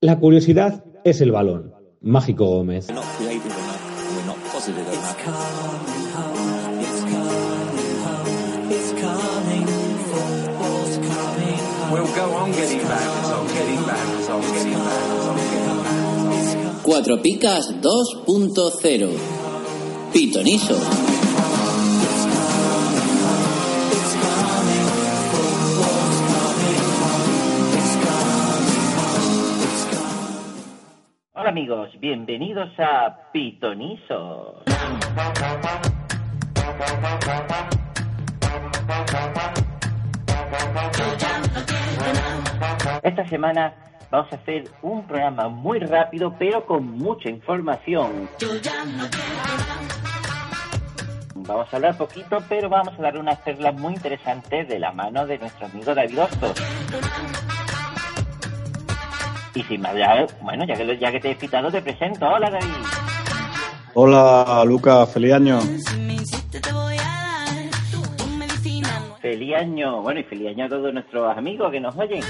La curiosidad es el balón. Mágico Gómez. Cuatro Picas 2.0 Pitoniso. Amigos, bienvenidos a Pitoniso. Esta semana vamos a hacer un programa muy rápido pero con mucha información. Vamos a hablar poquito pero vamos a dar unas perlas muy interesantes de la mano de nuestro amigo David Hostos. Y sin más, ya, bueno, ya que, ya que te he citado, te presento. Hola, David. Hola, Lucas. Feliz año. Feliz año. Bueno, y feliz año a todos nuestros amigos que nos oyen.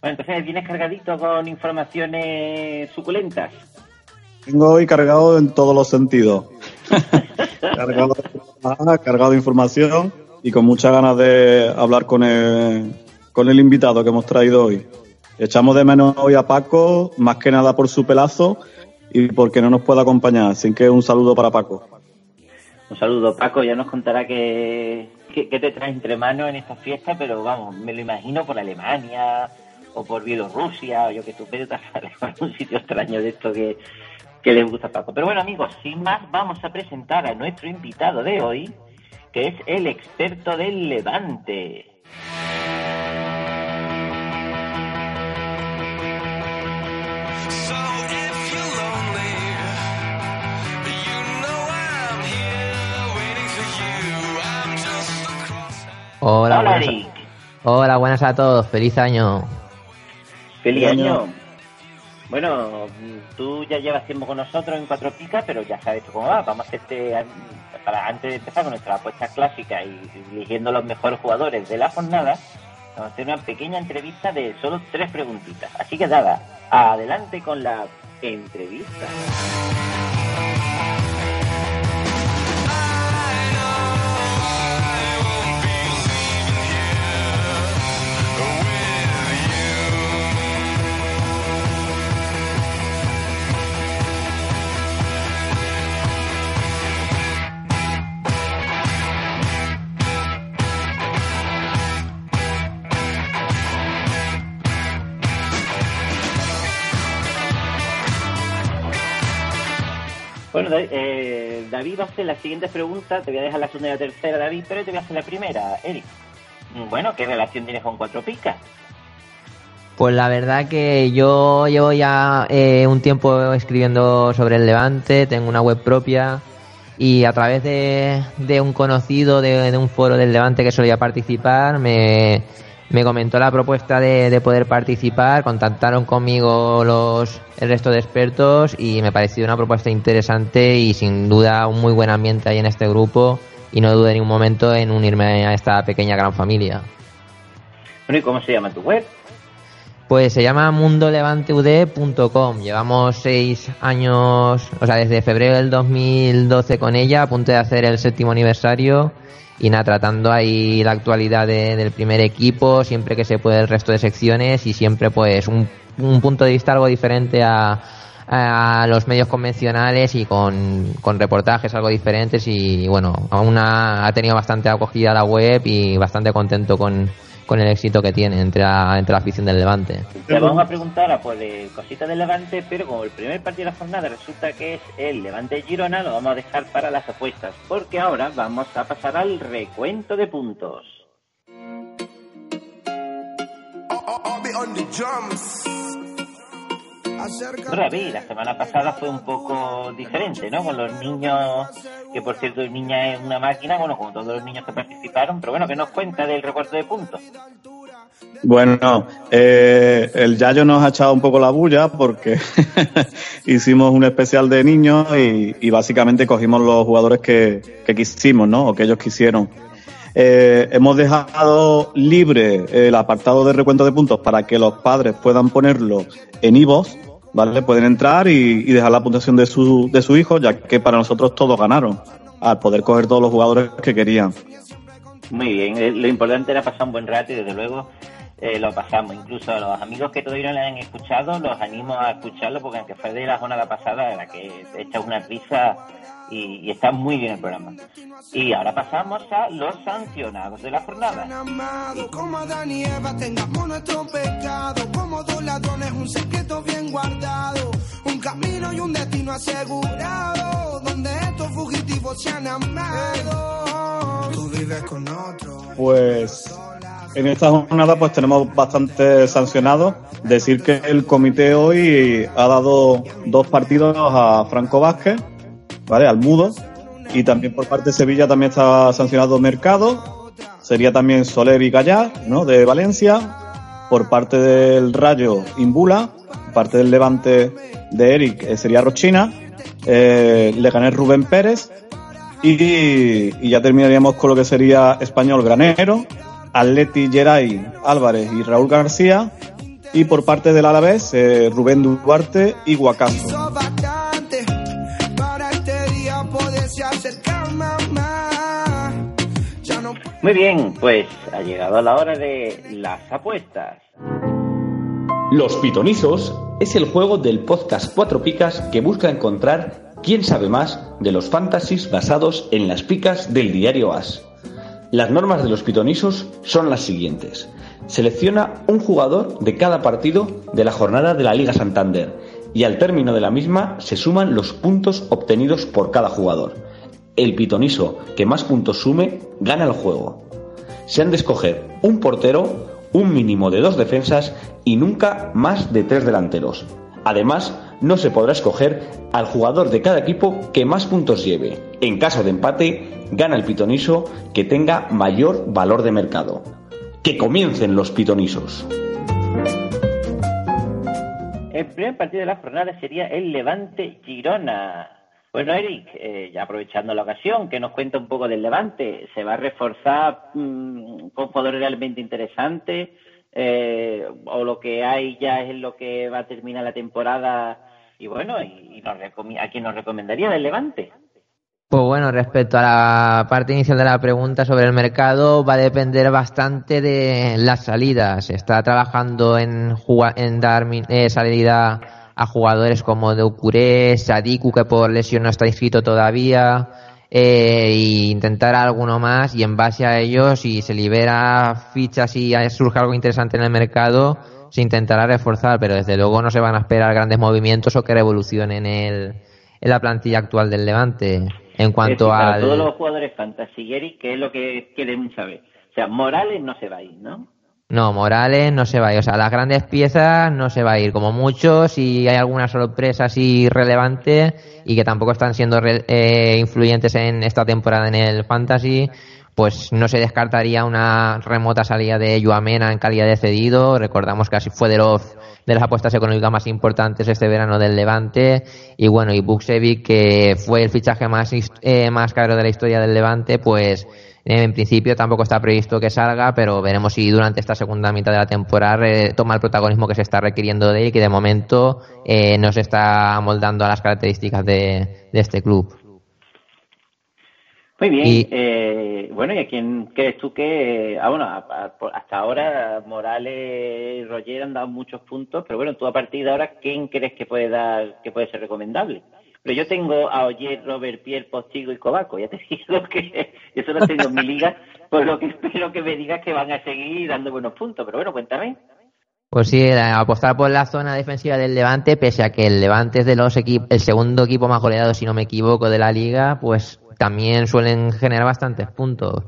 Bueno, entonces vienes cargadito con informaciones suculentas. Vengo hoy cargado en todos los sentidos. cargado, cargado de información y con muchas ganas de hablar con el, con el invitado que hemos traído hoy. Echamos de menos hoy a Paco, más que nada por su pelazo y porque no nos puede acompañar. Así que un saludo para Paco. Un saludo, Paco. Ya nos contará qué, qué, te traes entre manos en esta fiesta, pero vamos, me lo imagino por Alemania o por Bielorrusia, o yo que tú, pero un sitio extraño de esto que, que les gusta a Paco. Pero bueno, amigos, sin más, vamos a presentar a nuestro invitado de hoy, que es el experto del Levante. Hola, Hola, buenas, Eric. hola, buenas a todos. Feliz año. Feliz año. año. Bueno, tú ya llevas tiempo con nosotros en Cuatro Picas, pero ya sabes cómo va. Vamos a hacerte, para, antes de empezar con nuestra apuesta clásica y eligiendo los mejores jugadores de la jornada, vamos a hacer una pequeña entrevista de solo tres preguntitas. Así que nada, adelante con la entrevista. Bueno, David, eh, David va a hacer las siguientes preguntas. Te voy a dejar la segunda y la tercera, David, pero te voy a hacer la primera, Eric. Bueno, ¿qué relación tienes con Cuatro Picas? Pues la verdad que yo llevo ya eh, un tiempo escribiendo sobre el Levante, tengo una web propia y a través de, de un conocido de, de un foro del Levante que solía participar me, me comentó la propuesta de, de poder participar, contactaron conmigo los el resto de expertos y me pareció una propuesta interesante y sin duda un muy buen ambiente ahí en este grupo y no dudé ni un momento en unirme a esta pequeña gran familia. Bueno, ¿y cómo se llama tu web? Pues se llama mundolevanteud.com. Llevamos seis años, o sea, desde febrero del 2012 con ella, a punto de hacer el séptimo aniversario. Y nada, tratando ahí la actualidad de- del primer equipo, siempre que se puede el resto de secciones y siempre pues un, un punto de vista algo diferente a, a los medios convencionales y con, con reportajes algo diferentes y bueno, aún ha, ha tenido bastante acogida la web y bastante contento con, con el éxito que tiene entre la, entre la afición del Levante. Le vamos a preguntar a por eh, cositas del Levante, pero como el primer partido de la jornada resulta que es el Levante Girona, lo vamos a dejar para las apuestas, porque ahora vamos a pasar al recuento de puntos. David, la semana pasada fue un poco diferente, ¿no? Con los niños, que por cierto, el niña es una máquina, bueno, como todos los niños que participaron, pero bueno, ¿qué nos cuenta del recuento de puntos? Bueno, eh, el Yayo nos ha echado un poco la bulla porque hicimos un especial de niños y, y básicamente cogimos los jugadores que, que quisimos, ¿no? O que ellos quisieron. Eh, hemos dejado libre el apartado de recuento de puntos para que los padres puedan ponerlo en IVOS, ¿vale? Pueden entrar y, y, dejar la puntuación de su, de su hijo, ya que para nosotros todos ganaron, al poder coger todos los jugadores que querían. Muy bien, eh, lo importante era pasar un buen rato y desde luego eh, lo pasamos. Incluso a los amigos que todavía no le han escuchado, los animo a escucharlo porque aunque fue de la jornada pasada, la que echa una risa y, y, está muy bien el programa. Y ahora pasamos a los sancionados de la jornada. Como Adán y Eva tengamos nuestro pecado, como dos ladrones un secreto bien guardado, un camino y un destino asegurado, donde estos fugitivos se han amado. Tú vives con otro. Pues en esta jornada pues tenemos bastante sancionados. Decir que el comité hoy ha dado dos partidos a Franco Vázquez, ¿vale? Al mudo. Y también por parte de Sevilla también está sancionado Mercado. Sería también Soler y Gallar, ¿no? De Valencia. Por parte del Rayo, Imbula. Por parte del Levante de Eric eh, sería Rochina. Eh, le gané Rubén Pérez. Y, y ya terminaríamos con lo que sería Español Granero, Atleti Geray Álvarez y Raúl García. Y por parte del Alavés, eh, Rubén Duarte y Guacazo. Muy bien, pues ha llegado la hora de las apuestas. Los Pitonizos es el juego del podcast Cuatro Picas que busca encontrar quién sabe más de los fantasies basados en las picas del diario As. Las normas de los pitonisos son las siguientes. Selecciona un jugador de cada partido de la jornada de la Liga Santander y al término de la misma se suman los puntos obtenidos por cada jugador. El pitoniso que más puntos sume gana el juego. Se han de escoger un portero, un mínimo de dos defensas y nunca más de tres delanteros. Además, no se podrá escoger al jugador de cada equipo que más puntos lleve. En caso de empate, gana el pitoniso que tenga mayor valor de mercado. Que comiencen los pitonisos. El primer partido de la jornada sería el Levante Girona. Bueno, Eric, eh, ya aprovechando la ocasión, que nos cuenta un poco del Levante. ¿Se va a reforzar mmm, con jugadores realmente interesantes? Eh, ¿O lo que hay ya es lo que va a terminar la temporada? Y bueno, y, y nos ¿a quién nos recomendaría del Levante? Pues bueno, respecto a la parte inicial de la pregunta sobre el mercado, va a depender bastante de las salidas. Se está trabajando en, en dar eh, salida a jugadores como Doucouré, Sadiku, que por lesión no está inscrito todavía, eh, e intentar alguno más y en base a ello, si se libera fichas y surge algo interesante en el mercado, se intentará reforzar, pero desde luego no se van a esperar grandes movimientos o que revolucionen el, en la plantilla actual del Levante. En cuanto a al... todos los jugadores fantasy, ¿qué es lo que quieren saber? O sea, Morales no se va a ir, ¿no? No, Morales no se va a ir. O sea, las grandes piezas no se va a ir. Como muchos, si hay alguna sorpresa así relevante y que tampoco están siendo re, eh, influyentes en esta temporada en el Fantasy, pues no se descartaría una remota salida de Yuamena en calidad de cedido. Recordamos que así fue de los de las apuestas económicas más importantes este verano del Levante y bueno y Buksevic que fue el fichaje más eh, más caro de la historia del Levante pues en principio tampoco está previsto que salga pero veremos si durante esta segunda mitad de la temporada eh, toma el protagonismo que se está requiriendo de él que de momento eh, no se está amoldando a las características de, de este club muy bien. Y, eh, bueno, ¿y a quién crees tú que.? Ah, bueno, a, a, hasta ahora Morales y Roger han dado muchos puntos, pero bueno, tú a partir de ahora, ¿quién crees que puede dar, que puede ser recomendable? Pero yo tengo a Oyer, Robert, Pierre, Postigo y Cobaco. Ya te digo que eso lo tengo en mi liga, por lo que espero que me digas que van a seguir dando buenos puntos. Pero bueno, cuéntame. Pues sí, apostar por la zona defensiva del Levante, pese a que el Levante es de los el segundo equipo más goleado, si no me equivoco, de la liga, pues también suelen generar bastantes puntos.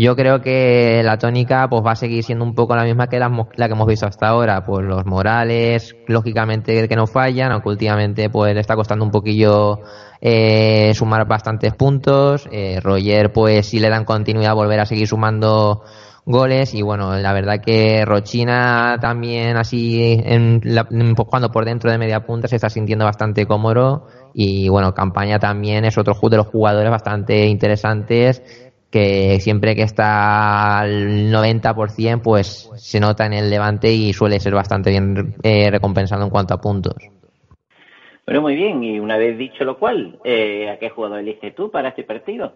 Yo creo que la tónica pues va a seguir siendo un poco la misma que la, la que hemos visto hasta ahora, pues los Morales, lógicamente que no fallan, aunque últimamente pues le está costando un poquillo eh, sumar bastantes puntos, eh, Roger pues si le dan continuidad volver a seguir sumando goles y bueno, la verdad que Rochina también así en la, jugando por dentro de media punta se está sintiendo bastante cómodo y bueno, Campaña también es otro de los jugadores bastante interesantes que siempre que está al 90% pues se nota en el levante y suele ser bastante bien eh, recompensado en cuanto a puntos. Bueno, muy bien, y una vez dicho lo cual, eh, ¿a qué jugador eliges tú para este partido?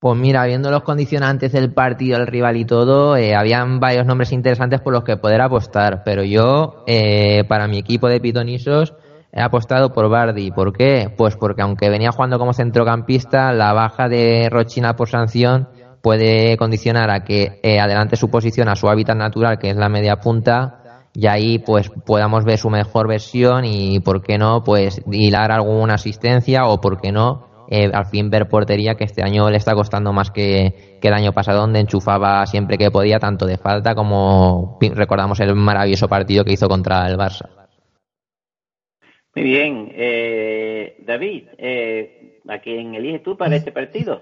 Pues mira, viendo los condicionantes del partido, el rival y todo, eh, habían varios nombres interesantes por los que poder apostar, pero yo, eh, para mi equipo de pitonisos, he apostado por Bardi. ¿Por qué? Pues porque aunque venía jugando como centrocampista, la baja de Rochina por sanción puede condicionar a que eh, adelante su posición a su hábitat natural, que es la media punta, y ahí pues podamos ver su mejor versión y, ¿por qué no?, pues hilar alguna asistencia o, ¿por qué no?, eh, al fin ver portería que este año le está costando más que, que el año pasado donde enchufaba siempre que podía tanto de falta como recordamos el maravilloso partido que hizo contra el Barça. Muy bien, eh, David, eh, ¿a quién eliges tú para este partido?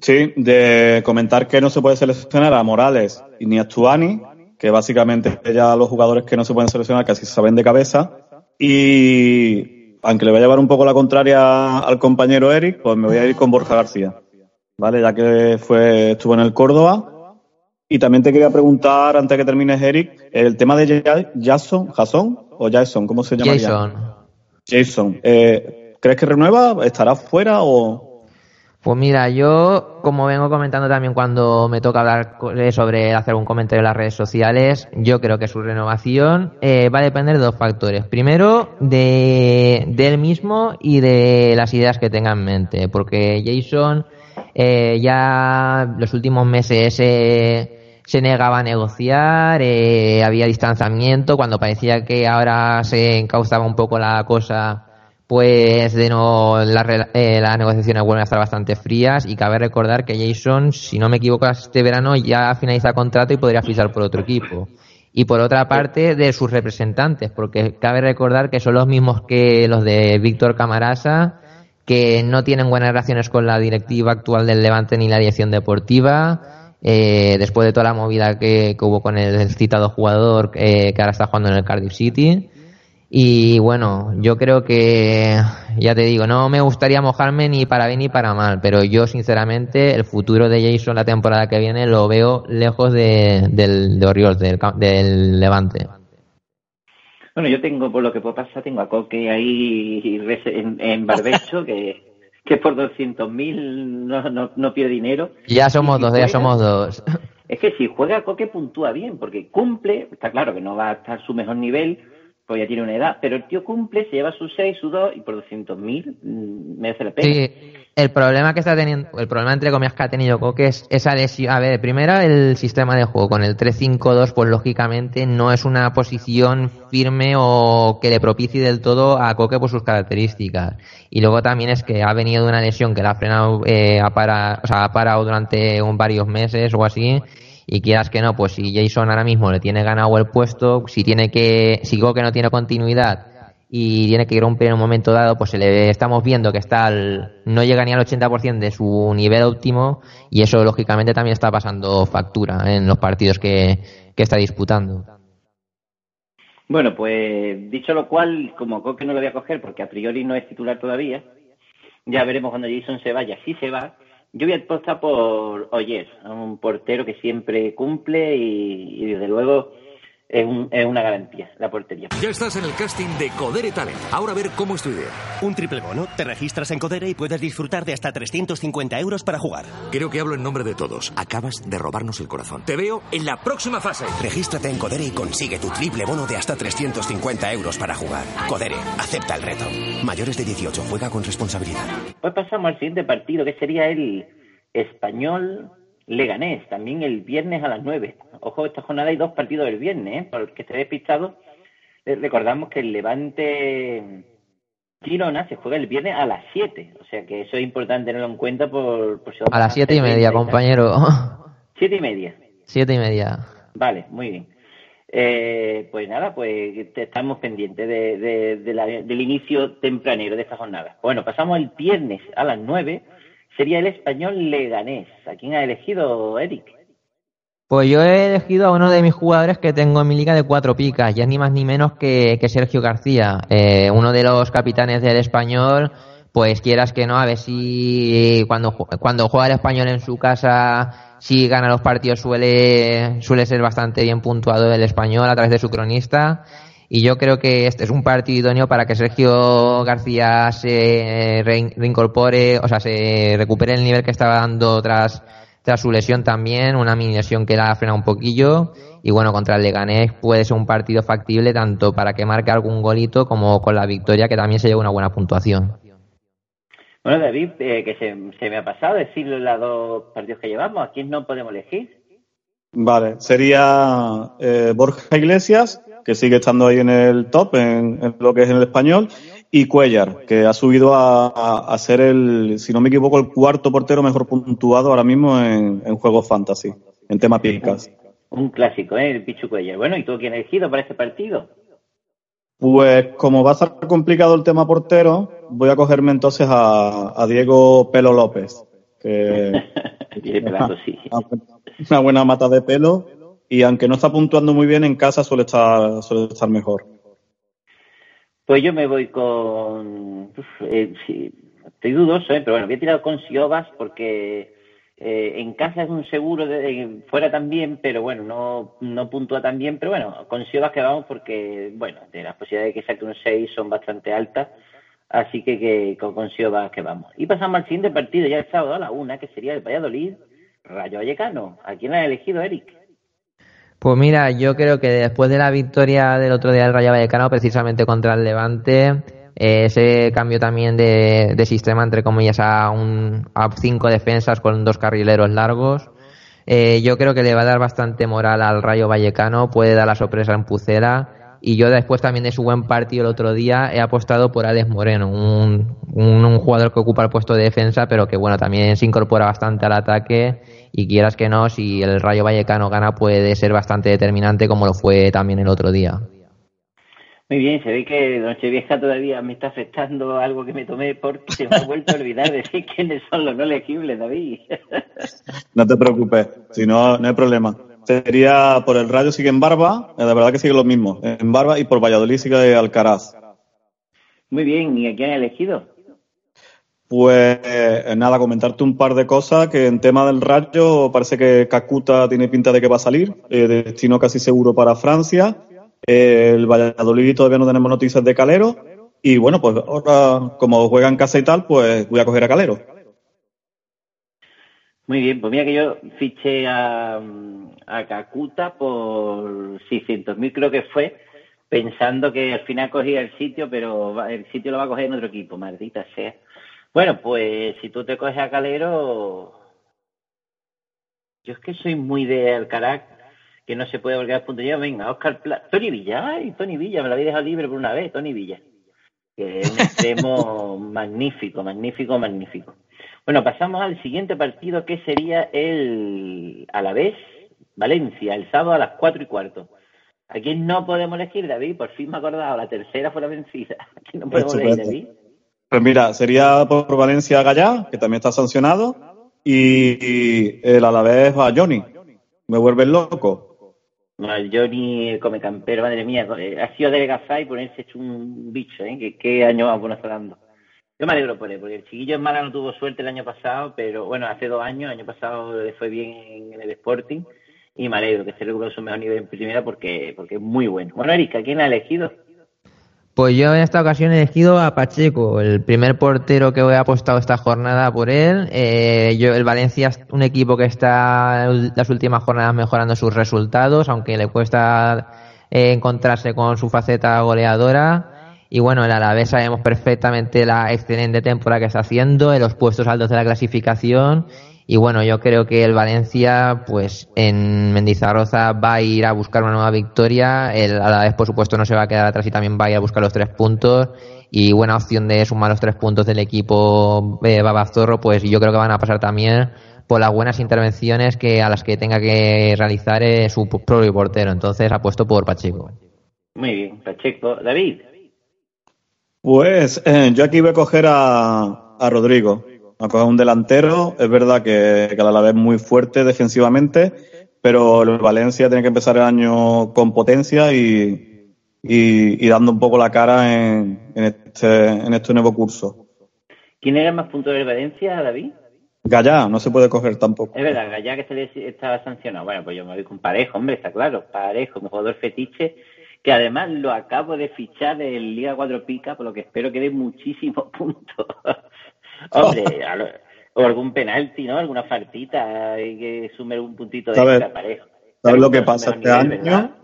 Sí, de comentar que no se puede seleccionar a Morales y ni a Tuani, que básicamente ya los jugadores que no se pueden seleccionar casi saben de cabeza. Y aunque le voy a llevar un poco la contraria al compañero Eric, pues me voy a ir con Borja García, ¿vale? Ya que fue, estuvo en el Córdoba. Y también te quería preguntar, antes de que termines, Eric, el tema de Jason, Jason o Jason, ¿cómo se llama? Jason. Jason. Eh, ¿Crees que renueva? ¿Estará fuera o...? Pues mira, yo, como vengo comentando también cuando me toca hablar sobre hacer un comentario en las redes sociales, yo creo que su renovación eh, va a depender de dos factores. Primero, de, él mismo y de las ideas que tenga en mente. Porque Jason eh, ya los últimos meses eh, se negaba a negociar, eh, había distanciamiento, cuando parecía que ahora se encauzaba un poco la cosa pues de no eh, las negociaciones vuelven a estar bastante frías y cabe recordar que Jason, si no me equivoco, este verano ya finaliza contrato y podría fichar por otro equipo. Y por otra parte, de sus representantes, porque cabe recordar que son los mismos que los de Víctor Camarasa, que no tienen buenas relaciones con la directiva actual del Levante ni la dirección deportiva. Eh, después de toda la movida que, hubo con el citado jugador eh, que ahora está jugando en el Cardiff City. Y bueno, yo creo que, ya te digo, no me gustaría mojarme ni para bien ni para mal, pero yo sinceramente el futuro de Jason la temporada que viene lo veo lejos de, del de Orioles, del, Levante. Bueno, yo tengo, por lo que puedo pasar, tengo a Coque ahí en, barbecho, que, que por 200.000 no, no, no pierde dinero. Ya somos dos, ya somos dos. Es que si juega Coque puntúa bien, porque cumple, está claro que no va a estar su mejor nivel, pues ya tiene una edad, pero el tío cumple, se lleva sus 6, sus 2 y por 200.000 mm, merece la pena. El problema que está teniendo, el problema entre comillas que ha tenido Coque es esa lesión. A ver, primero el sistema de juego con el 3-5-2, pues lógicamente no es una posición firme o que le propicie del todo a Coque por sus características. Y luego también es que ha venido de una lesión que la ha frenado, eh, ha, parado, o sea, ha parado durante un, varios meses o así y quieras que no, pues si Jason ahora mismo le tiene ganado el puesto, si tiene que, si que no tiene continuidad y tiene que romper en un momento dado, pues se le estamos viendo que está no llega ni al 80% de su nivel óptimo y eso lógicamente también está pasando factura en los partidos que, que está disputando. Bueno, pues dicho lo cual, como Coque no lo voy a coger porque a priori no es titular todavía, ya veremos cuando Jason se vaya, si se va, yo voy a apostar por Oyer, un portero que siempre cumple y, y desde luego es, una garantía, la portería. Ya estás en el casting de Codere Talent. Ahora a ver cómo es tu idea. Un triple bono. Te registras en Codere y puedes disfrutar de hasta 350 euros para jugar. Creo que hablo en nombre de todos. Acabas de robarnos el corazón. Te veo en la próxima fase. Regístrate en Codere y consigue tu triple bono de hasta 350 euros para jugar. Codere, acepta el reto. Mayores de 18, juega con responsabilidad. Pues pasamos al siguiente partido, que sería el español Leganés, también el viernes a las 9. Ojo, esta jornada hay dos partidos el viernes, ¿eh? por el que esté despistado. Recordamos que el Levante Girona se juega el viernes a las 7, o sea que eso es importante tenerlo en cuenta por, si A las siete y media, compañero. ¿Siete y media? Siete y media. Vale, muy bien. Eh, pues nada, pues estamos pendientes de, del inicio tempranero de esta jornada. Bueno, pasamos el viernes a las 9 sería el español Leganés. ¿A quién ha elegido Eric? Pues yo he elegido a uno de mis jugadores que tengo en mi liga de cuatro picas, ya ni más ni menos que, Sergio García, eh, uno de los capitanes del español, pues quieras que no, a ver si cuando, cuando juega el español en su casa, si gana los partidos suele, suele ser bastante bien puntuado el español a través de su cronista. Y yo creo que este es un partido idóneo para que Sergio García se reincorpore, o sea, se recupere el nivel que estaba dando tras, tras su lesión también, una mini lesión que la ha frenado un poquillo. Y bueno, contra el Leganés puede ser un partido factible tanto para que marque algún golito como con la victoria que también se lleve una buena puntuación. Bueno, David, eh, que se, me ha pasado decir los dos partidos que llevamos. ¿A quién no podemos elegir? Vale, sería eh, Borja Iglesias, que sigue estando ahí en el top, en, lo que es en el español, y Cuellar, que ha subido a, ser el, si no me equivoco, el cuarto portero mejor puntuado ahora mismo en, en juegos fantasy, en tema picas. Un clásico, ¿eh? el Pichu Cuellar. Bueno, ¿y tú quién has elegido para este partido? Pues como va a estar complicado el tema portero, voy a cogerme entonces a, Diego Pelo López, que una buena mata de pelo y aunque no está puntuando muy bien en casa suele estar suele estar mejor. Pues yo me voy con eh, estoy dudoso, ¿eh? pero bueno, voy a tirar con Siobas porque eh, en casa es un seguro, de, fuera también, pero bueno, no, no puntúa tan bien, pero bueno, con Siobas que vamos porque, bueno, de las posibilidades de que saque un 6 son bastante altas, así que, que con, Siobas que vamos. Y pasamos al siguiente partido, ya el sábado a la una, que sería el Valladolid, Rayo Vallecano. ¿A quién ha elegido, Eric? Pues mira, yo creo que después de la victoria del otro día del Rayo Vallecano, precisamente contra el Levante, eh, ese cambio también de, sistema, entre comillas, a, un, a cinco defensas con dos carrileros largos. Eh, yo creo que le va a dar bastante moral al Rayo Vallecano, puede dar la sorpresa en Pucera. Y yo después también de su buen partido el otro día he apostado por Alex Moreno, un, un, jugador que ocupa el puesto de defensa, pero que bueno, también se incorpora bastante al ataque y quieras que no, si el Rayo Vallecano gana puede ser bastante determinante como lo fue también el otro día. Muy bien, se ve que Nochevieja todavía me está afectando algo que me tomé porque se me ha vuelto a olvidar de decir quiénes son los no elegibles, David. No te preocupes, si no, no hay problema. Sería por el Rayo sigue en Barba, la verdad que sigue lo mismo, en Barba y por Valladolid sigue Alcaraz. Muy bien, ¿y a quién ha elegido? Pues eh, nada, comentarte un par de cosas que en tema del Rayo parece que Cacuta tiene pinta de que va a salir, eh, destino casi seguro para Francia el Valladolid todavía no tenemos noticias de Calero. Y bueno, pues ahora, como juega en casa y tal, pues voy a coger a Calero. Muy bien, pues mira que yo fiché a, a Cacuta por 600.000 creo que fue, pensando que al final cogía el sitio, pero el sitio lo va a coger en otro equipo, maldita sea. Bueno, pues si tú te coges a Calero, yo es que soy muy de Alcaraz que no se puede volver a punto. venga, Oscar Tony Villa, Tony Villa, me lo había dejado libre por una vez, Tony Villa. Que es un extremo magnífico, magnífico, magnífico. Bueno, pasamos al siguiente partido que sería el a la vez Valencia, el sábado a las cuatro y cuarto. ¿A quién no podemos elegir, David? Por fin me he acordado, la tercera fue la vencida. ¿A quién no podemos elegir, David? Pues mira, sería por Valencia Gallá, que también está sancionado, y, el a la vez a Johnny. Me vuelve loco. No, el Johnny come campero, madre mía, eh, ha sido adelgazar y ponerse hecho un bicho, ¿eh? ¿Qué, año vamos a estar dando? Yo me alegro por él, porque el chiquillo en Mala no tuvo suerte el año pasado, pero bueno, hace dos años, el año pasado le fue bien en el Sporting, y me alegro que esté recuperando su mejor nivel en primera porque, porque es muy bueno. Bueno, Erika, ¿quién ha elegido? Pues yo en esta ocasión he elegido a Pacheco, el primer portero que he apostado esta jornada por él. Eh, yo, el Valencia es un equipo que está las últimas jornadas mejorando sus resultados, aunque le cuesta eh, encontrarse con su faceta goleadora. Y bueno, el Alavés sabemos perfectamente la excelente temporada que está haciendo, en los puestos altos de la clasificación y bueno, yo creo que el Valencia, pues en Mendizarroza va a ir a buscar una nueva victoria. El, a la vez, por supuesto, no se va a quedar atrás y también va a ir a buscar los tres puntos. Y buena opción de sumar los tres puntos del equipo eh, Babazorro, pues yo creo que van a pasar también por las buenas intervenciones que a las que tenga que realizar eh, su propio portero. Entonces apuesto por Pacheco. Muy bien, Pacheco. David. Pues eh, yo aquí voy a coger a, a Rodrigo a coger un delantero. Es verdad que, que la vez muy fuerte defensivamente, pero el Valencia tiene que empezar el año con potencia y, y, dando un poco la cara en, en, este, en este nuevo curso. ¿Quién era más punto de Valencia, David? Gallá, no se puede coger tampoco. Es verdad, Gallá que se le estaba sancionado. Bueno, pues yo me voy con Parejo, hombre, está claro. Parejo, mi jugador fetiche, que además lo acabo de fichar en Liga 4 Pica, por lo que espero que dé muchísimos puntos. hombre, o algún penalti, ¿no? Alguna faltita, hay que sumar un puntito de extra Parejo. ¿Sabes lo que pasa este año?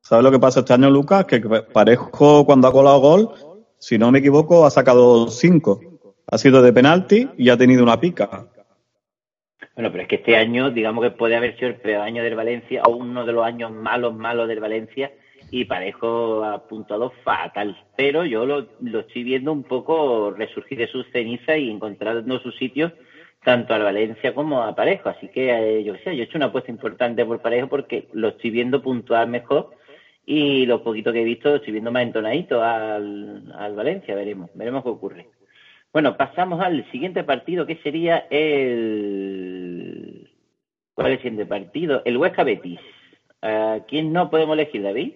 ¿Sabes lo que pasa este año, Lucas? Que Parejo, cuando ha colado gol, si no me equivoco, ha sacado cinco. Ha sido de penalti y ha tenido una pica. Bueno, pero es que este año, digamos que puede haber sido el peor año del Valencia o uno de los años malos, malos del Valencia y Parejo ha apuntado fatal. Pero yo lo, lo estoy viendo un poco resurgir de sus cenizas y encontrando su sitio tanto al Valencia como a Parejo. Así que eh, yo sé, yo he hecho una apuesta importante por Parejo porque lo estoy viendo puntual mejor y lo poquito que he visto lo estoy viendo más entonadito al, al Valencia. Veremos, veremos qué ocurre. Bueno, pasamos al siguiente partido, que sería el... ¿Cuál es el siguiente partido? El Huesca Betis. quién no podemos elegir, David?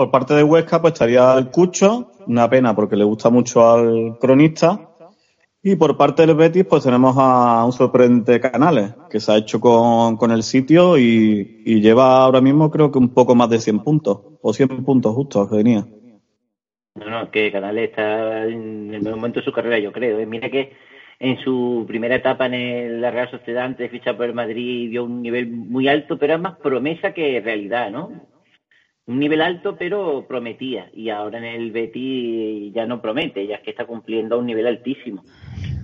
Por parte de Huesca, pues estaría el Cucho, una pena porque le gusta mucho al cronista. Y por parte del Betis, pues tenemos a un sorprendente Canales, que se ha hecho con, con el sitio y, y, lleva ahora mismo creo que un poco más de 100 puntos, o 100 puntos justos que venía. No, no, que Canales está en el mejor momento de su carrera, yo creo. ¿eh? Mira que en su primera etapa en la Real Sociedad, antes de fichar por el Madrid, dio un nivel muy alto, pero es más promesa que realidad, ¿no? Un nivel alto, pero prometía. Y ahora en el Betis ya no promete, ya es que está cumpliendo a un nivel altísimo.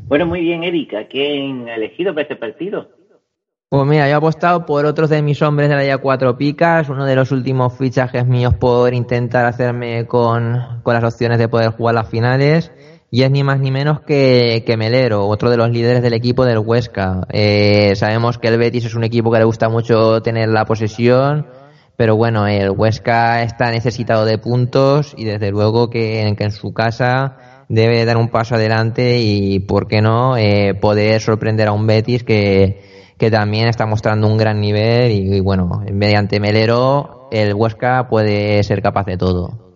Bueno, muy bien, Erika. ¿Quién ha elegido para este partido? Pues mira, yo he apostado por otros de mis hombres de la ya cuatro picas, uno de los últimos fichajes míos por intentar hacerme con, con las opciones de poder jugar las finales. Y es ni más ni menos que, que Melero, otro de los líderes del equipo del Huesca. Eh, sabemos que el Betis es un equipo que le gusta mucho tener la posesión, pero bueno, el Huesca está necesitado de puntos y desde luego que, en su casa debe dar un paso adelante y, ¿por qué no?, eh, poder sorprender a un Betis que, que también está mostrando un gran nivel y, bueno, mediante Melero el Huesca puede ser capaz de todo.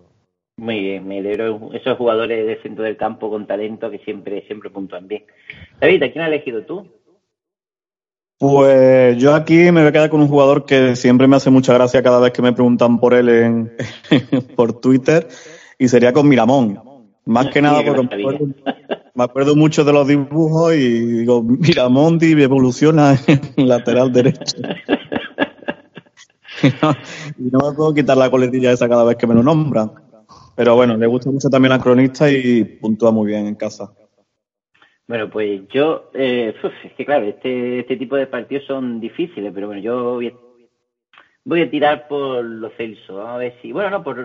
Muy bien, Melero, esos jugadores de centro del campo con talento que siempre siempre puntúan bien. David, ¿a quién has elegido tú? Pues yo aquí me voy a quedar con un jugador que siempre me hace mucha gracia cada vez que me preguntan por él en, por Twitter y sería con Miramón. Más que nada porque me acuerdo mucho de los dibujos y digo, mira, Mondi evoluciona en lateral derecho. y, no, me puedo quitar la coletilla esa cada vez que me lo nombran. Pero bueno, le gusta mucho también al cronista y puntúa muy bien en casa. Bueno, pues yo, eh, es que claro, este, este tipo de partidos son difíciles, pero bueno, yo voy a, voy a tirar por los Celso. Vamos a ver si, bueno, no, por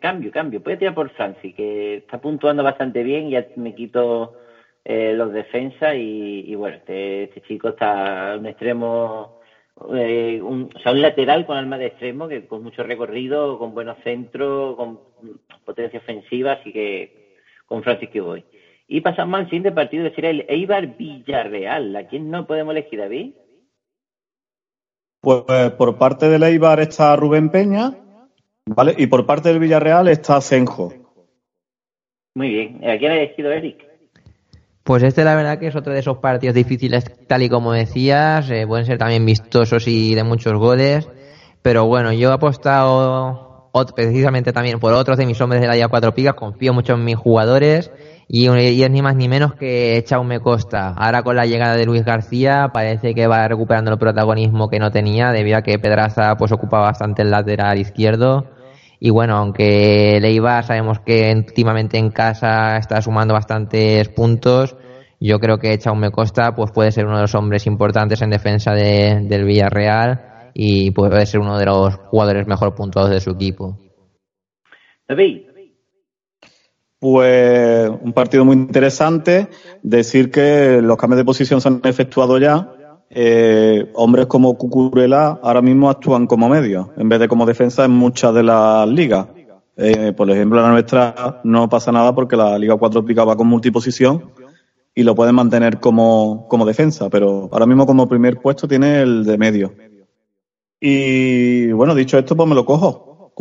cambio, cambio. Voy a tirar por Franci, que está puntuando bastante bien. Ya me quito eh, los defensas y, bueno, este, este, chico está un extremo, eh, un, o sea, un lateral con alma de extremo, que con mucho recorrido, con buenos centros, con potencia ofensiva, así que con Francis que voy. Y pasamos al siguiente partido, que será el Eibar Villarreal. ¿A quién no podemos elegir, David? Pues por parte del Eibar está Rubén Peña, ¿vale? Y por parte del Villarreal está Senjo. Muy bien. ¿A quién ha elegido Eric? Pues este la verdad que es otro de esos partidos difíciles, tal y como decías, eh, pueden ser también vistosos y de muchos goles, pero bueno, yo he apostado precisamente también por otros de mis hombres de la IA 4 Pigas, confío mucho en mis jugadores y, es ni más ni menos que Chaume Costa. Ahora con la llegada de Luis García parece que va recuperando el protagonismo que no tenía debido a que Pedraza pues ocupa bastante el lateral izquierdo y bueno, aunque Leiva sabemos que últimamente en casa está sumando bastantes puntos, yo creo que Chaume Costa pues puede ser uno de los hombres importantes en defensa de, del Villarreal y puede ser uno de los jugadores mejor puntuados de su equipo. David. Pues un partido muy interesante. Decir que los cambios de posición se han efectuado ya eh, hombres como Cucurella ahora mismo actúan como medios en vez de como defensa en muchas de las ligas. Eh, por ejemplo, en la nuestra no pasa nada porque la Liga 4 Pica va con multiposición y lo pueden mantener como, como defensa, pero ahora mismo como primer puesto tiene el de medio. Y bueno, dicho esto, pues me lo cojo,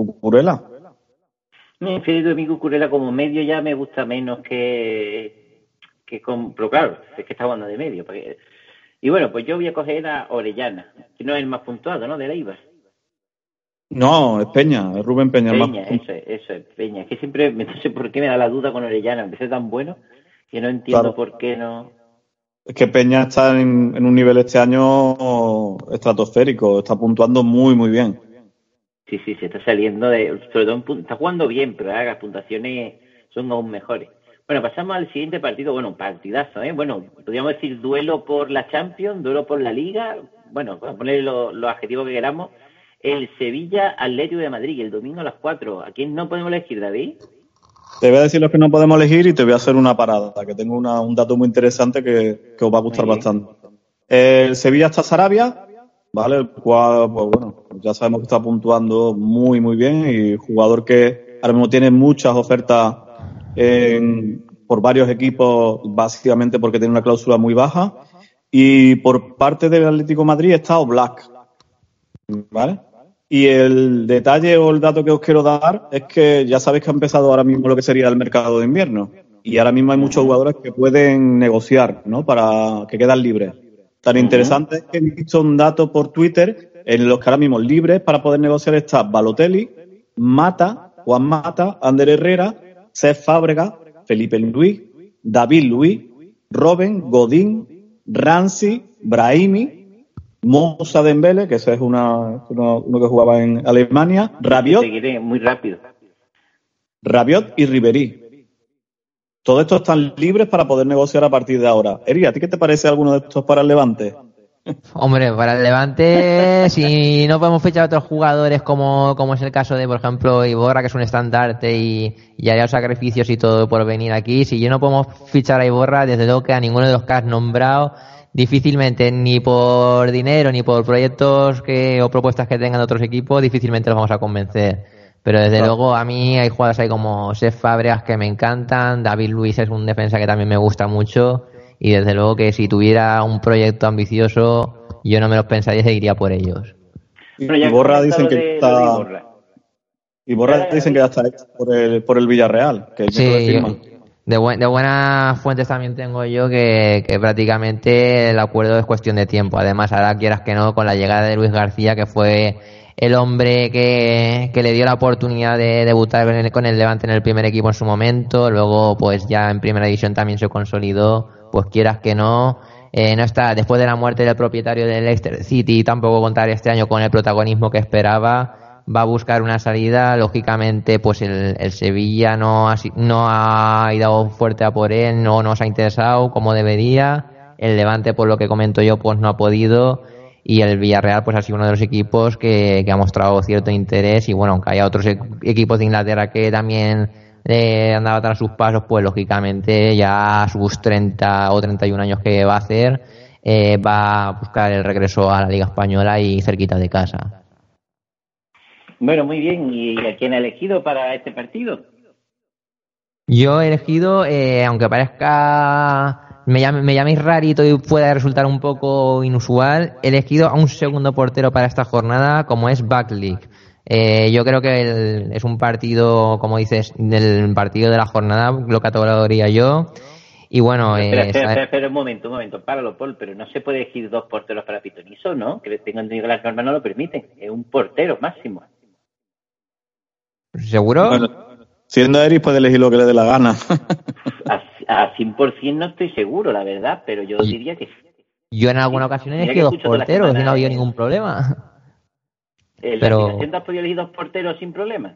Cucurella. Mi mi Cucurella como medio ya me gusta menos que, que con, pero claro, es que está jugando de medio. porque- y bueno, pues yo voy a coger a Orellana, que no es el más puntuado, ¿no? De la Ibar. No, es Peña, es Rubén Peña. el más- Peña, eso es, eso es, Peña. Es que siempre, no sé por qué me da la duda con Orellana, empecé tan bueno que no entiendo Claro. por qué no. Es que Peña está en, en un nivel este año estratosférico, está puntuando muy, muy bien. Sí, sí, se está saliendo de. Sobre todo en está jugando bien, pero ahora las puntuaciones son aún mejores. Bueno, pasamos al siguiente partido. Bueno, partidazo, ¿eh? Bueno, podríamos decir duelo por la Champions, duelo por la Liga. Bueno, vamos a poner lo- los adjetivos que queramos. El Sevilla Atlético de Madrid, el domingo a las 4. ¿A quién no podemos elegir, David? Te voy a decir los que no podemos elegir y te voy a hacer una parada, que tengo una- un dato muy interesante que, que os va a gustar bastante. El Sevilla está Sarabia, ¿vale? El cual, pues bueno, ya sabemos que está puntuando muy, muy bien y jugador que ahora mismo tiene muchas ofertas en- por varios equipos, básicamente porque tiene una cláusula muy baja. Y por parte del Atlético de Madrid está Oblak, ¿vale? Y el detalle o el dato que os quiero dar es que ya sabéis que ha empezado ahora mismo lo que sería el mercado de invierno. Y ahora mismo hay muchos jugadores que pueden negociar, ¿no? Para que quedan libres. Tan interesante es que he visto un dato por Twitter en los que ahora mismo libres para poder negociar está Balotelli, Mata, Juan Mata, Ander Herrera, Cesc Fábrega, Felipe Luis, David Luis, Robin, Godín, Ramsey, Brahimi, Moussa Dembele, que ese es una, uno, uno que jugaba en Alemania, Rabiot, muy rápido. Rabiot y Ribery. Todos estos están libres para poder negociar a partir de ahora. Eri, ¿a ti qué te parece alguno de estos para el Levante? Hombre, para el Levante, si no podemos fichar a otros jugadores como, como es el caso de, por ejemplo, Iborra, que es un estandarte y, y haría los sacrificios y todo por venir aquí, si yo no podemos fichar a Iborra, desde luego que a ninguno de los que has nombrado, difícilmente, ni por dinero, ni por proyectos que, o propuestas que tengan otros equipos, difícilmente los vamos a convencer. Pero desde Claro. luego a mí hay jugadores ahí como Sef Fabregas que me encantan, David Luis es un defensa que también me gusta mucho y desde luego que si tuviera un proyecto ambicioso yo no me los pensaría y seguiría por ellos. Y comentado dicen que de- está, Ya, ya, dicen que ya está hecho por el, por el Villarreal, que Sí, firma. yo- de, buen- de buenas fuentes también tengo yo que, que prácticamente el acuerdo es cuestión de tiempo. Además, ahora quieras que no, con la llegada de Luis García, que fue el hombre que, que le dio la oportunidad de debutar con el, Levante en el primer equipo en su momento, luego pues ya en primera división también se consolidó, pues quieras que no, eh, no está después de la muerte del propietario del Leicester City, tampoco contar este año con el protagonismo que esperaba, va a buscar una salida, lógicamente pues el, el Sevilla no ha, no ha ido fuerte a por él, no nos ha interesado como debería, el Levante por lo que comento yo pues no ha podido y el Villarreal pues ha sido uno de los equipos que, que ha mostrado cierto interés y bueno, aunque haya otros e- equipos de Inglaterra que también eh, andaba tras sus pasos, pues lógicamente ya a sus 30 o 31 años que va a hacer, eh, va a buscar el regreso a la Liga Española y cerquita de casa. Bueno, muy bien. ¿Y a quién ha elegido para este partido? Yo he elegido, eh, aunque parezca, me, llame- me llaméis rarito y pueda resultar un poco inusual, he elegido a un segundo portero para esta jornada como es Backlick. Eh, yo creo que el- es un partido, como dices, del partido de la jornada, lo catalogaría yo. Y bueno, eh, espera, espera, espera, espera un momento, un momento. Páralo, Paul. Pero no se puede elegir dos porteros para Pitonizo, ¿no? Que tengo entendido que las normas no lo permiten. Es un portero máximo. ¿seguro? Bueno, siendo Eris puede elegir lo que le dé la gana. A, a 100% no estoy seguro, la verdad, pero yo diría que sí. Yo en alguna ocasión he Mira que elegido dos porteros y no ha habido eh. ningún problema. ¿En Pero- la has podido elegir dos porteros sin problema?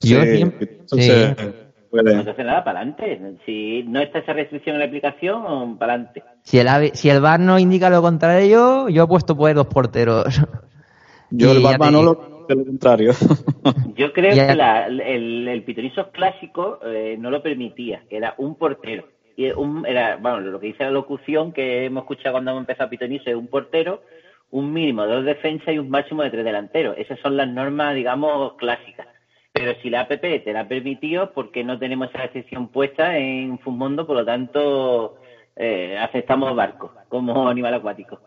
Yo Sí, siempre- entonces, sí. puede. No te hace nada, para adelante. Si no está esa restricción en la aplicación, para adelante. Si el, ave- si el VAR no indica lo contrario, yo he puesto poner dos porteros. Yo Y el te no lo de lo contrario. Yo creo que la- el, el pitonizo clásico eh, no lo permitía, era un portero. Y un, era, bueno, lo que dice la locución que hemos escuchado cuando hemos empezado a pitonizo es un portero, un mínimo de dos defensas y un máximo de tres delanteros. Esas son las normas, digamos, clásicas. Pero si la APP te la ha permitido, porque no tenemos esa restricción puesta en Fumondo, por lo tanto, eh, aceptamos barcos como animal acuático.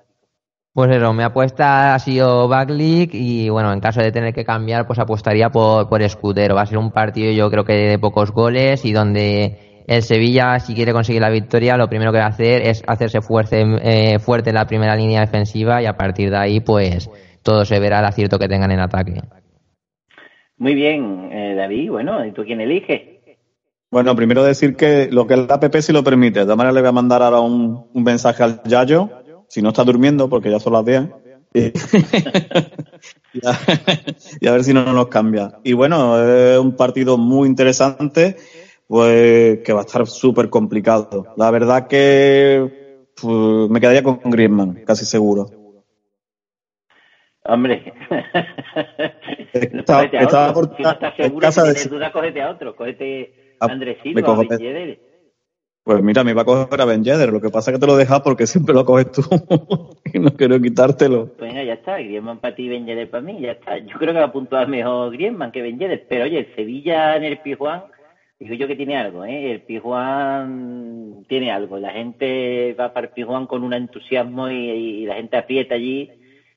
Pues eso, mi apuesta ha sido Backlick y bueno, en caso de tener que cambiar, pues apostaría por, por Escudero. Va a ser un partido yo creo que de pocos goles y donde el Sevilla, si quiere conseguir la victoria, lo primero que va a hacer es hacerse fuerte, eh, fuerte en la primera línea defensiva y a partir de ahí, pues todo se verá el acierto que tengan en ataque. Muy bien, eh, David. Bueno, ¿y tú quién eliges? Bueno, primero decir que lo que el app sí lo permite. De todas maneras, le voy a mandar ahora un, un mensaje al Yayo, si no está durmiendo, porque ya son las 10. Y, y, a, y a ver si no nos cambia. Y bueno, es un partido muy interesante, pues que va a estar súper complicado. La verdad que pues, me quedaría con Griezmann, casi seguro. Hombre, estaba otro. por- si no estás seguro, casa de- duda, cógete a otro. Cógete Ah, a Andrés Silva, cojo-. Pues mira, me iba a coger a Ben Yedder. Lo que pasa es que te lo dejas porque siempre lo coges tú. y no quiero quitártelo. Venga, ya está. Griezmann para ti y Ben Yedder para mí, ya está. Yo creo que va a puntuar mejor Griezmann que Ben Yedder. Pero oye, el Sevilla en el Pijuán, digo yo que tiene algo, ¿eh? El Pijuán tiene algo. La gente va para el Pijuán con un entusiasmo y, la gente aprieta allí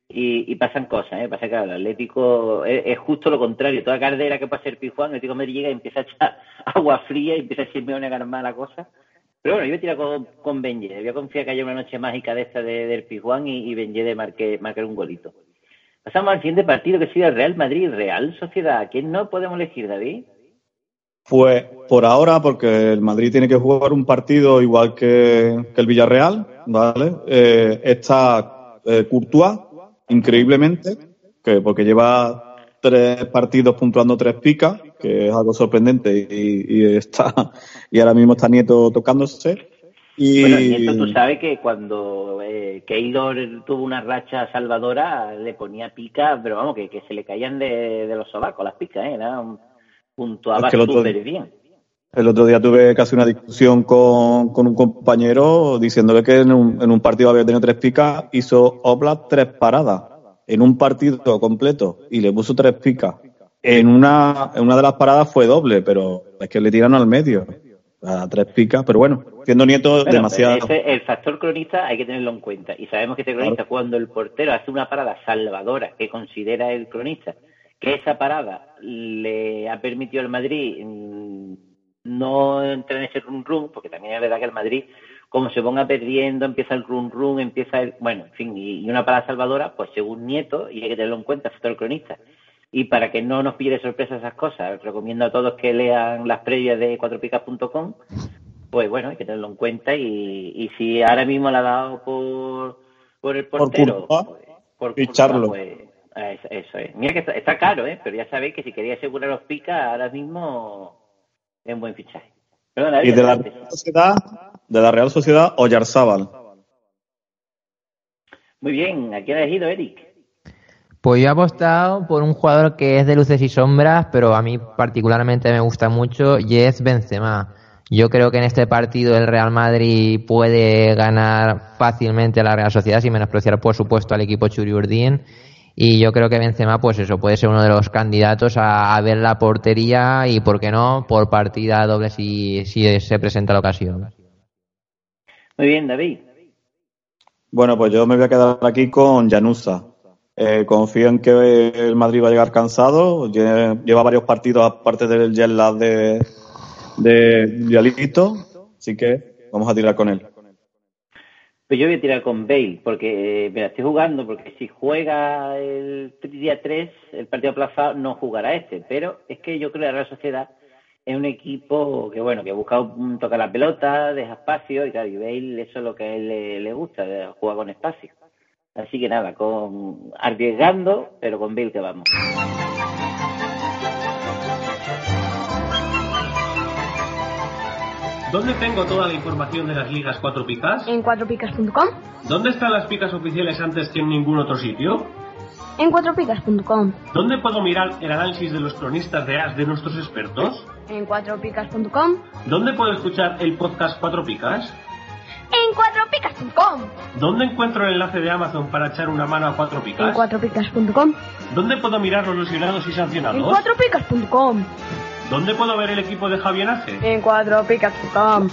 y, pasan cosas, ¿eh? Pasa que el Atlético es, justo lo contrario. Toda cardera que pasa el Pijuán, el Atlético Madrid llega y empieza a echar agua fría y empieza a decirme una ganar la cosa. Pero bueno, yo voy a tirar con, con Ben Yedder. Voy a confiar que haya una noche mágica de esta de, del Pijuán y, y Ben Yedder marque, marcar un golito. Pasamos al siguiente partido que sigue el Real Madrid, Real Sociedad. ¿A quién no podemos elegir, David? Pues por ahora, porque el Madrid tiene que jugar un partido igual que, que el Villarreal, ¿vale? Eh, está eh, Courtois, increíblemente, que porque lleva tres partidos puntuando tres picas, que es algo sorprendente, y, y está y ahora mismo está Nieto tocándose. Y Bueno, Nieto, tú sabes que cuando eh, Keylor tuvo una racha salvadora, le ponía pica, pero vamos, que, que se le caían de, de los sobacos las picas, ¿eh? Era un, puntuaba súper bien. El otro día tuve casi una discusión con, con un compañero diciéndole que en un, en un partido había tenido tres picas, hizo Oblak tres paradas en un partido completo y le puso tres picas. En una, en una de las paradas fue doble, pero es que le tiraron al medio. A tres picas, pero bueno, siendo nieto Bueno, demasiado. ese- el factor cronista hay que tenerlo en cuenta. Y sabemos que este cronista, cuando el portero hace una parada salvadora que considera el cronista, que esa parada le ha permitido al Madrid mm, no entrar en ese run run, porque también es verdad que el Madrid, como se ponga perdiendo, empieza el run run, empieza el. Bueno, en fin, y, y una parada salvadora, pues según Nieto, y hay que tenerlo en cuenta, factor cronista. Y para que no nos pille de sorpresa esas cosas, recomiendo a todos que lean las previas de cuatropicas.com pues bueno, hay que tenerlo en cuenta y, y si ahora mismo la ha dado por, por el Por portero, Courtois, pues, por ficharlo. Pues, eso, eso es. Mira que está, está caro, ¿eh? pero ya sabéis que si queréis asegurar los picas, ahora mismo es un buen fichaje. Perdona, Y de la. Real Sociedad, de la Real Sociedad, Oyarzábal. Muy bien, ¿a quién ha elegido Eric? Pues yo he apostado por un jugador que es de luces y sombras, pero a mí particularmente me gusta mucho y es Benzema. Yo creo que en este partido el Real Madrid puede ganar fácilmente a la Real Sociedad sin menospreciar por supuesto al equipo Churiurdín y yo creo que Benzema pues eso puede ser uno de los candidatos a, a ver la portería y por qué no por partida doble si, si se presenta la ocasión. Muy bien, David. Bueno, pues yo me voy a quedar aquí con Janusa. Eh, confío en que el Madrid va a llegar cansado. Lle- Lleva varios partidos aparte del jet lag de, de Vialito. Así que vamos a tirar con él. Pues yo voy a tirar con Bale, porque eh, mira, estoy jugando, porque si juega el día 3, el partido aplazado, no jugará este. Pero es que yo creo que la Real Sociedad es un equipo que, bueno, que busca tocar la pelota, deja espacio, y claro, y Bale eso es lo que a él le, le gusta, jugar con espacio. Así que nada, con arriesgando, pero con Bale que vamos. ¿Dónde tengo toda la información de las ligas 4 picas? En cuatropicas.com. ¿Dónde están las picas oficiales antes que en ningún otro sitio? En cuatropicas.com. ¿Dónde puedo mirar el análisis de los cronistas de AS de nuestros expertos? En cuatropicas.com. ¿Dónde puedo escuchar el podcast 4 picas? En cuatropicas.com. ¿Dónde encuentro el enlace de Amazon para echar una mano a 4 En picas? cuatropicas.com. ¿Dónde puedo mirar los lesionados y En sancionados? cuatropicas.com. ¿Dónde puedo ver el equipo de Javier Ace? En cuatropicas.com.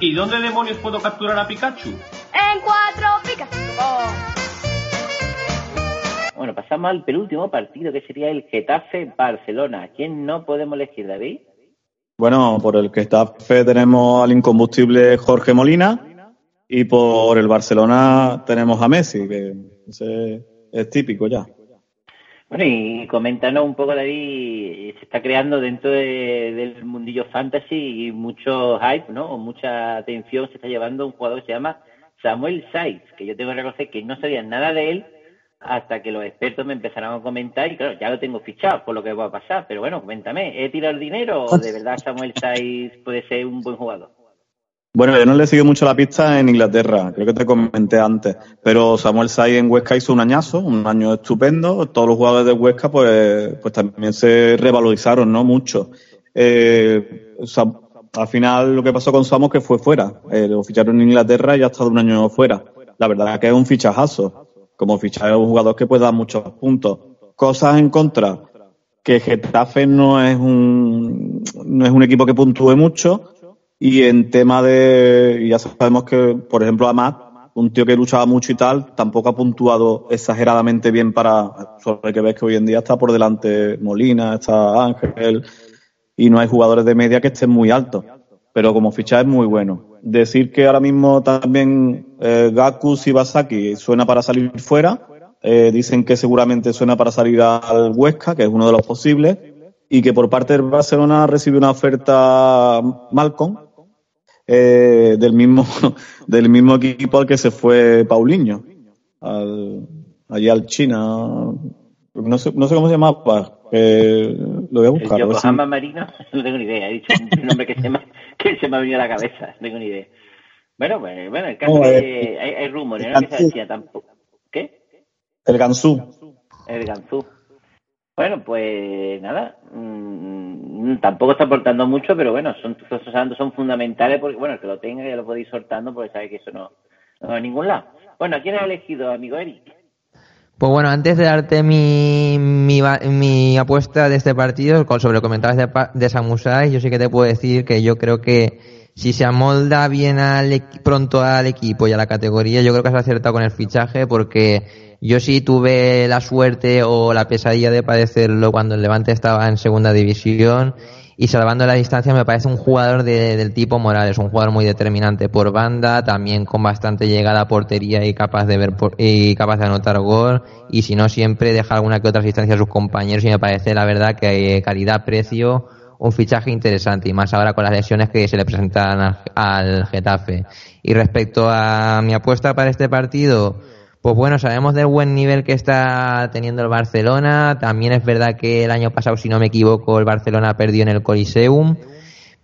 ¿Y dónde demonios puedo capturar a Pikachu? En cuatropicas.com. Bueno, pasamos al penúltimo partido, que sería el Getafe-Barcelona. ¿A quién no podemos elegir, David? Bueno, por el que está fe tenemos al incombustible Jorge Molina y por el Barcelona tenemos a Messi, que es típico ya. Bueno, y coméntanos un poco, David, se está creando dentro de- del mundillo fantasy mucho hype, ¿no? Mucha atención se está llevando un jugador que se llama Samuel Saiz, que yo tengo que reconocer que no sabía nada de él hasta que los expertos me empezaron a comentar y claro, ya lo tengo fichado por lo que va a pasar, pero bueno, coméntame, ¿he tirado el dinero o de verdad Samuel Saiz puede ser un buen jugador? Bueno, yo no le sigo mucho la pista en Inglaterra, creo que te comenté antes, pero Samuel Say en Huesca hizo un añazo, un año estupendo, todos los jugadores de Huesca pues, pues también se revalorizaron, ¿no? Mucho. Eh, al final lo que pasó con Samuel que fue fuera, lo ficharon en Inglaterra y ha estado un año fuera. La verdad es que es un fichajazo, como fichar a un jugador que puede dar muchos puntos. Cosas en contra, que Getafe no es un, no es un equipo que puntúe mucho, y en tema de, ya sabemos que, por ejemplo, Amat, un tío que luchaba mucho y tal, tampoco ha puntuado exageradamente bien para, hay que ver que hoy en día está por delante Molina, está Ángel, y no hay jugadores de media que estén muy altos. Pero como fichaje es muy bueno. Decir que ahora mismo también eh, Gaku Shibasaki suena para salir fuera, eh, dicen que seguramente suena para salir al Huesca, que es uno de los posibles, y que por parte del Barcelona recibe una oferta Malcolm, eh, del mismo del mismo equipo al que se fue Paulinho al, allí al China no sé, no sé cómo se llamaba eh, lo voy a buscar ver si- Marino, no tengo ni idea, he dicho un nombre que se me, que se me ha venido a la cabeza, no tengo ni idea. Bueno, pues, bueno, el caso No, es eh, que hay, hay rumores, ¿no? Que se Gansu. decía tampoco. ¿Qué? el Gansu El Ganzú. Bueno, pues nada, mm, tampoco está aportando mucho, pero bueno, son esos santos son fundamentales porque, bueno, el que lo tenga ya lo podéis soltando porque sabe que eso no, va a ningún lado. Bueno, ¿a quién has elegido, amigo Eric? Pues bueno, antes de darte mi, mi, mi apuesta de este partido, sobre lo comentabas de, de Samusai, yo sí que te puedo decir que yo creo que si se amolda bien al, pronto al equipo y a la categoría, yo creo que has acertado con el fichaje porque yo sí tuve la suerte o la pesadilla de padecerlo cuando el Levante estaba en segunda división. Y salvando la distancia me parece un jugador de- del tipo Morales, un jugador muy determinante por banda, también con bastante llegada a portería y capaz de ver por- y capaz de anotar gol. Y si no siempre deja alguna que otra asistencia a sus compañeros y me parece la verdad que calidad precio un fichaje interesante. Y más ahora con las lesiones que se le presentan al, al Getafe. Y respecto a mi apuesta para este partido, pues bueno, sabemos del buen nivel que está teniendo el Barcelona. También es verdad que el año pasado, si no me equivoco, el Barcelona perdió en el Coliseum.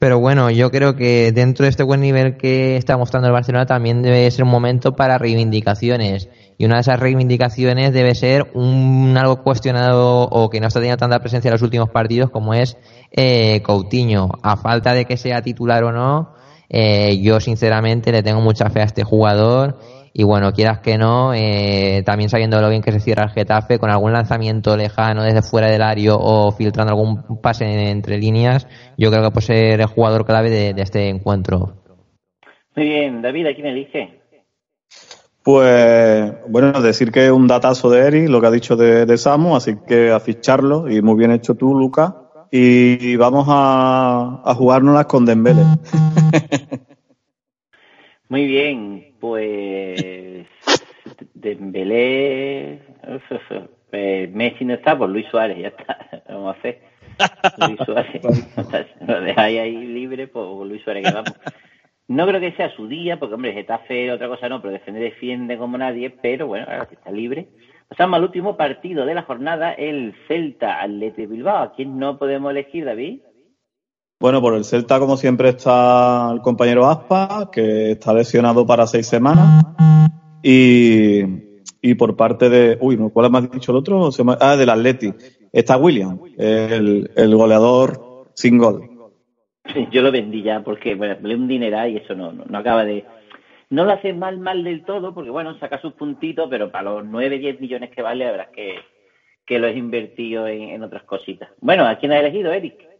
Pero bueno, yo creo que dentro de este buen nivel que está mostrando el Barcelona también debe ser un momento para reivindicaciones. Y una de esas reivindicaciones debe ser un algo cuestionado o que no está teniendo tanta presencia en los últimos partidos como es eh, Coutinho. A falta de que sea titular o no, eh, yo sinceramente le tengo mucha fe a este jugador. Y bueno, quieras que no, eh, también sabiendo lo bien que se cierra el Getafe, con algún lanzamiento lejano desde fuera del área o filtrando algún pase entre líneas, yo creo que puede ser el jugador clave de, de este encuentro. Muy bien, David, ¿a quién elige? Pues, bueno, decir que es un datazo de Eric, lo que ha dicho de, de Samu, así que a ficharlo, y muy bien hecho tú, Lucas. Y vamos a, a jugárnoslas con Dembele. Muy bien, pues Dembélé, pues Messi no está, pues Luis Suárez, ya está, vamos a hacer. Luis Suárez, lo dejáis ahí libre, pues Luis Suárez que vamos. No creo que sea su día, porque hombre, Getafe otra cosa no, pero defiende defiende como nadie, pero bueno, ahora que está libre. Pasamos al último partido de la jornada, el Celta Atleti Bilbao. ¿A quién no podemos elegir, David? Bueno, por el Celta, como siempre, está el compañero Aspa, que está lesionado para seis semanas. Y, y por parte de. Uy. ¿cuál me has dicho el otro? Me- Ah, del Atleti. Está William, el, el goleador sin gol. Yo lo vendí ya porque bueno, le un dineral y eso no, no, no acaba de... No lo hace mal, mal del todo, porque bueno, saca sus puntitos, pero para los 9, 10 millones que vale, la verdad es que, que lo he invertido en, en otras cositas. Bueno, ¿a quién ha elegido, Eric?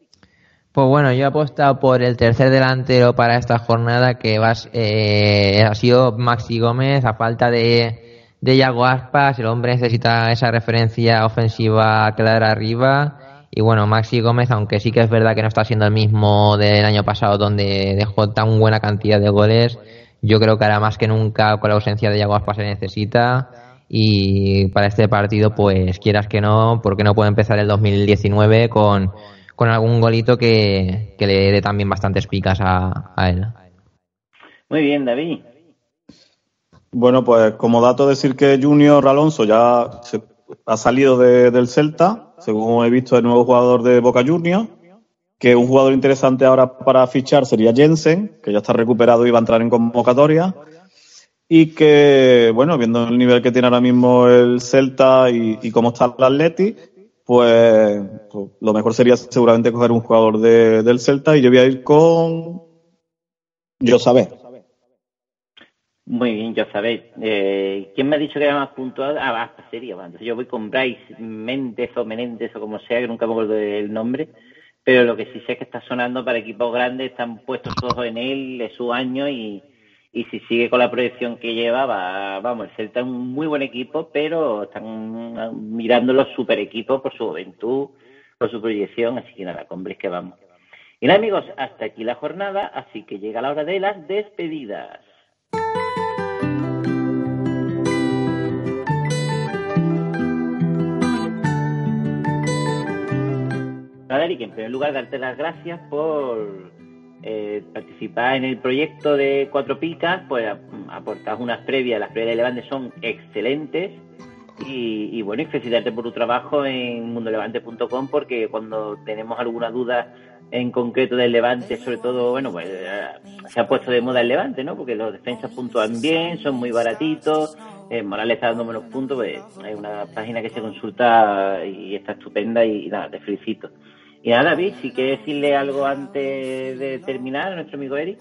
Pues bueno, yo he apostado por el tercer delantero para esta jornada que vas, eh, ha sido Maxi Gómez a falta de, de Yago Aspas. El hombre necesita esa referencia ofensiva clara arriba Y bueno, Maxi Gómez, aunque sí que es verdad que no está siendo el mismo del año pasado, donde dejó tan buena cantidad de goles, yo creo que ahora más que nunca con la ausencia de Yago Aspas se necesita. Y para este partido, pues quieras que no, porque no puede empezar el 2019 con, con algún golito que, que le dé también bastantes picas a, a él. Muy bien, David. Bueno, pues como dato decir que Junior Alonso ya se- ha salido de- del Celta, según he visto el nuevo jugador de Boca Juniors, que un jugador interesante ahora para fichar sería Jensen, que ya está recuperado y va a entrar en convocatoria, y que, bueno, viendo el nivel que tiene ahora mismo el Celta y, y cómo está el Atleti, pues, pues lo mejor sería seguramente coger un jugador de- del Celta y yo voy a ir con yo sabés. Muy bien, ya sabéis. Eh, ¿Quién me ha dicho que era más puntual? Ah, basta, sería. Bueno, entonces yo voy con Bryce Méndez o Menéndez o como sea, que nunca me acuerdo del nombre. Pero lo que sí sé es que está sonando para equipos grandes, están puestos todos en él, es su año y, y si sigue con la proyección que lleva, va, vamos, el Celta es un muy buen equipo, pero están mirando los super equipos por su juventud, por su proyección, así que nada, con que vamos. Y nada, amigos, hasta aquí la jornada, así que llega la hora de las despedidas. Nada, Eric, en primer lugar, darte las gracias por eh, en el proyecto de Cuatro Picas, pues ap- aportas unas previas, las previas de Levante son excelentes y, y bueno, y felicitarte por tu trabajo en mundolevante.com porque cuando tenemos alguna duda en concreto del Levante, sobre todo, bueno, pues eh, se ha puesto de moda el Levante, ¿no? Porque los defensas puntúan bien, son muy baratitos, eh, Morales está dando menos puntos, pues hay una página que se consulta y está estupenda y, nada, te felicito. Y nada, David, si quieres decirle algo antes de terminar a nuestro amigo Eric.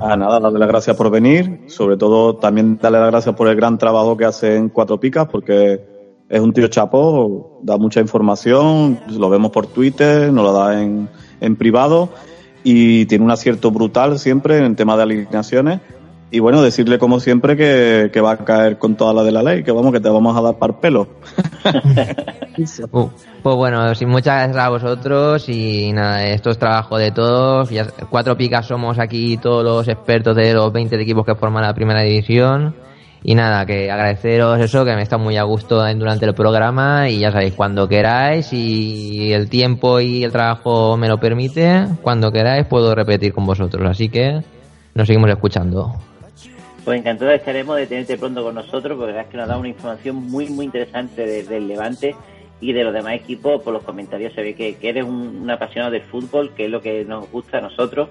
Ah, nada, darle las gracias por venir. Sobre todo, también darle las gracias por el gran trabajo que hace en Cuatro Picas, porque es un tío chapo, da mucha información, lo vemos por Twitter, nos lo da en, en privado y tiene un acierto brutal siempre en tema de alineaciones. Y bueno, decirle como siempre que, que va a caer con toda la de la ley, que vamos, que te vamos a dar par pelo. Uh, pues bueno, sí, muchas gracias a vosotros y nada, esto es trabajo de todos. Ya, cuatro picas somos aquí todos los expertos de los 20 equipos que forman la primera división. Y nada, que agradeceros eso, que me está muy a gusto durante el programa y ya sabéis, cuando queráis y el tiempo y el trabajo me lo permite, cuando queráis puedo repetir con vosotros. Así que nos seguimos escuchando. Pues encantados estaremos de tenerte pronto con nosotros, porque verdad es que nos da una información muy, muy interesante de- del Levante y de los demás equipos. Por los comentarios se ve que, eres un, un apasionado del fútbol, que es lo que nos gusta a nosotros.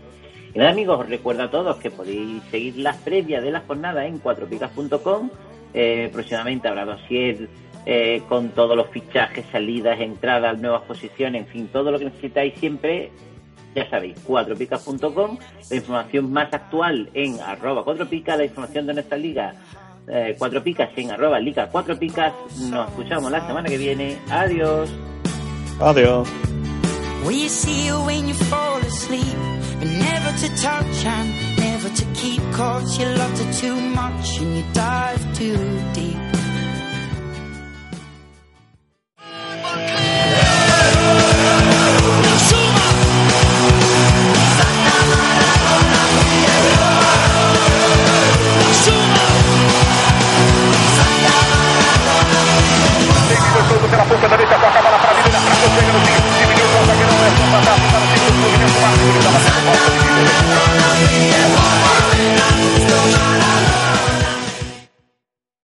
Y nada, amigos, os recuerdo a todos que podéis seguir las previas de la jornada en cuatropicas.com. Eh, próximamente habrá dossier eh, con todos los fichajes, salidas, entradas, nuevas posiciones, en fin, todo lo que necesitáis siempre ya sabéis, cuatropicas.com, la información más actual en arroba cuatropicas, la información de nuestra liga eh, cuatro picas en arroba liga cuatro picas. Nos escuchamos la semana que viene. Adiós. Adiós. Will you see you when you fall asleep? But never to touch and never to keep caught. You loved her too much and you dive too deep. pela ponta direita, toca a bola para a da para o chega no time, diminuiu o zagueirão, leva um passo para o time do Fluminense, para o time da Batalha, volta de direita.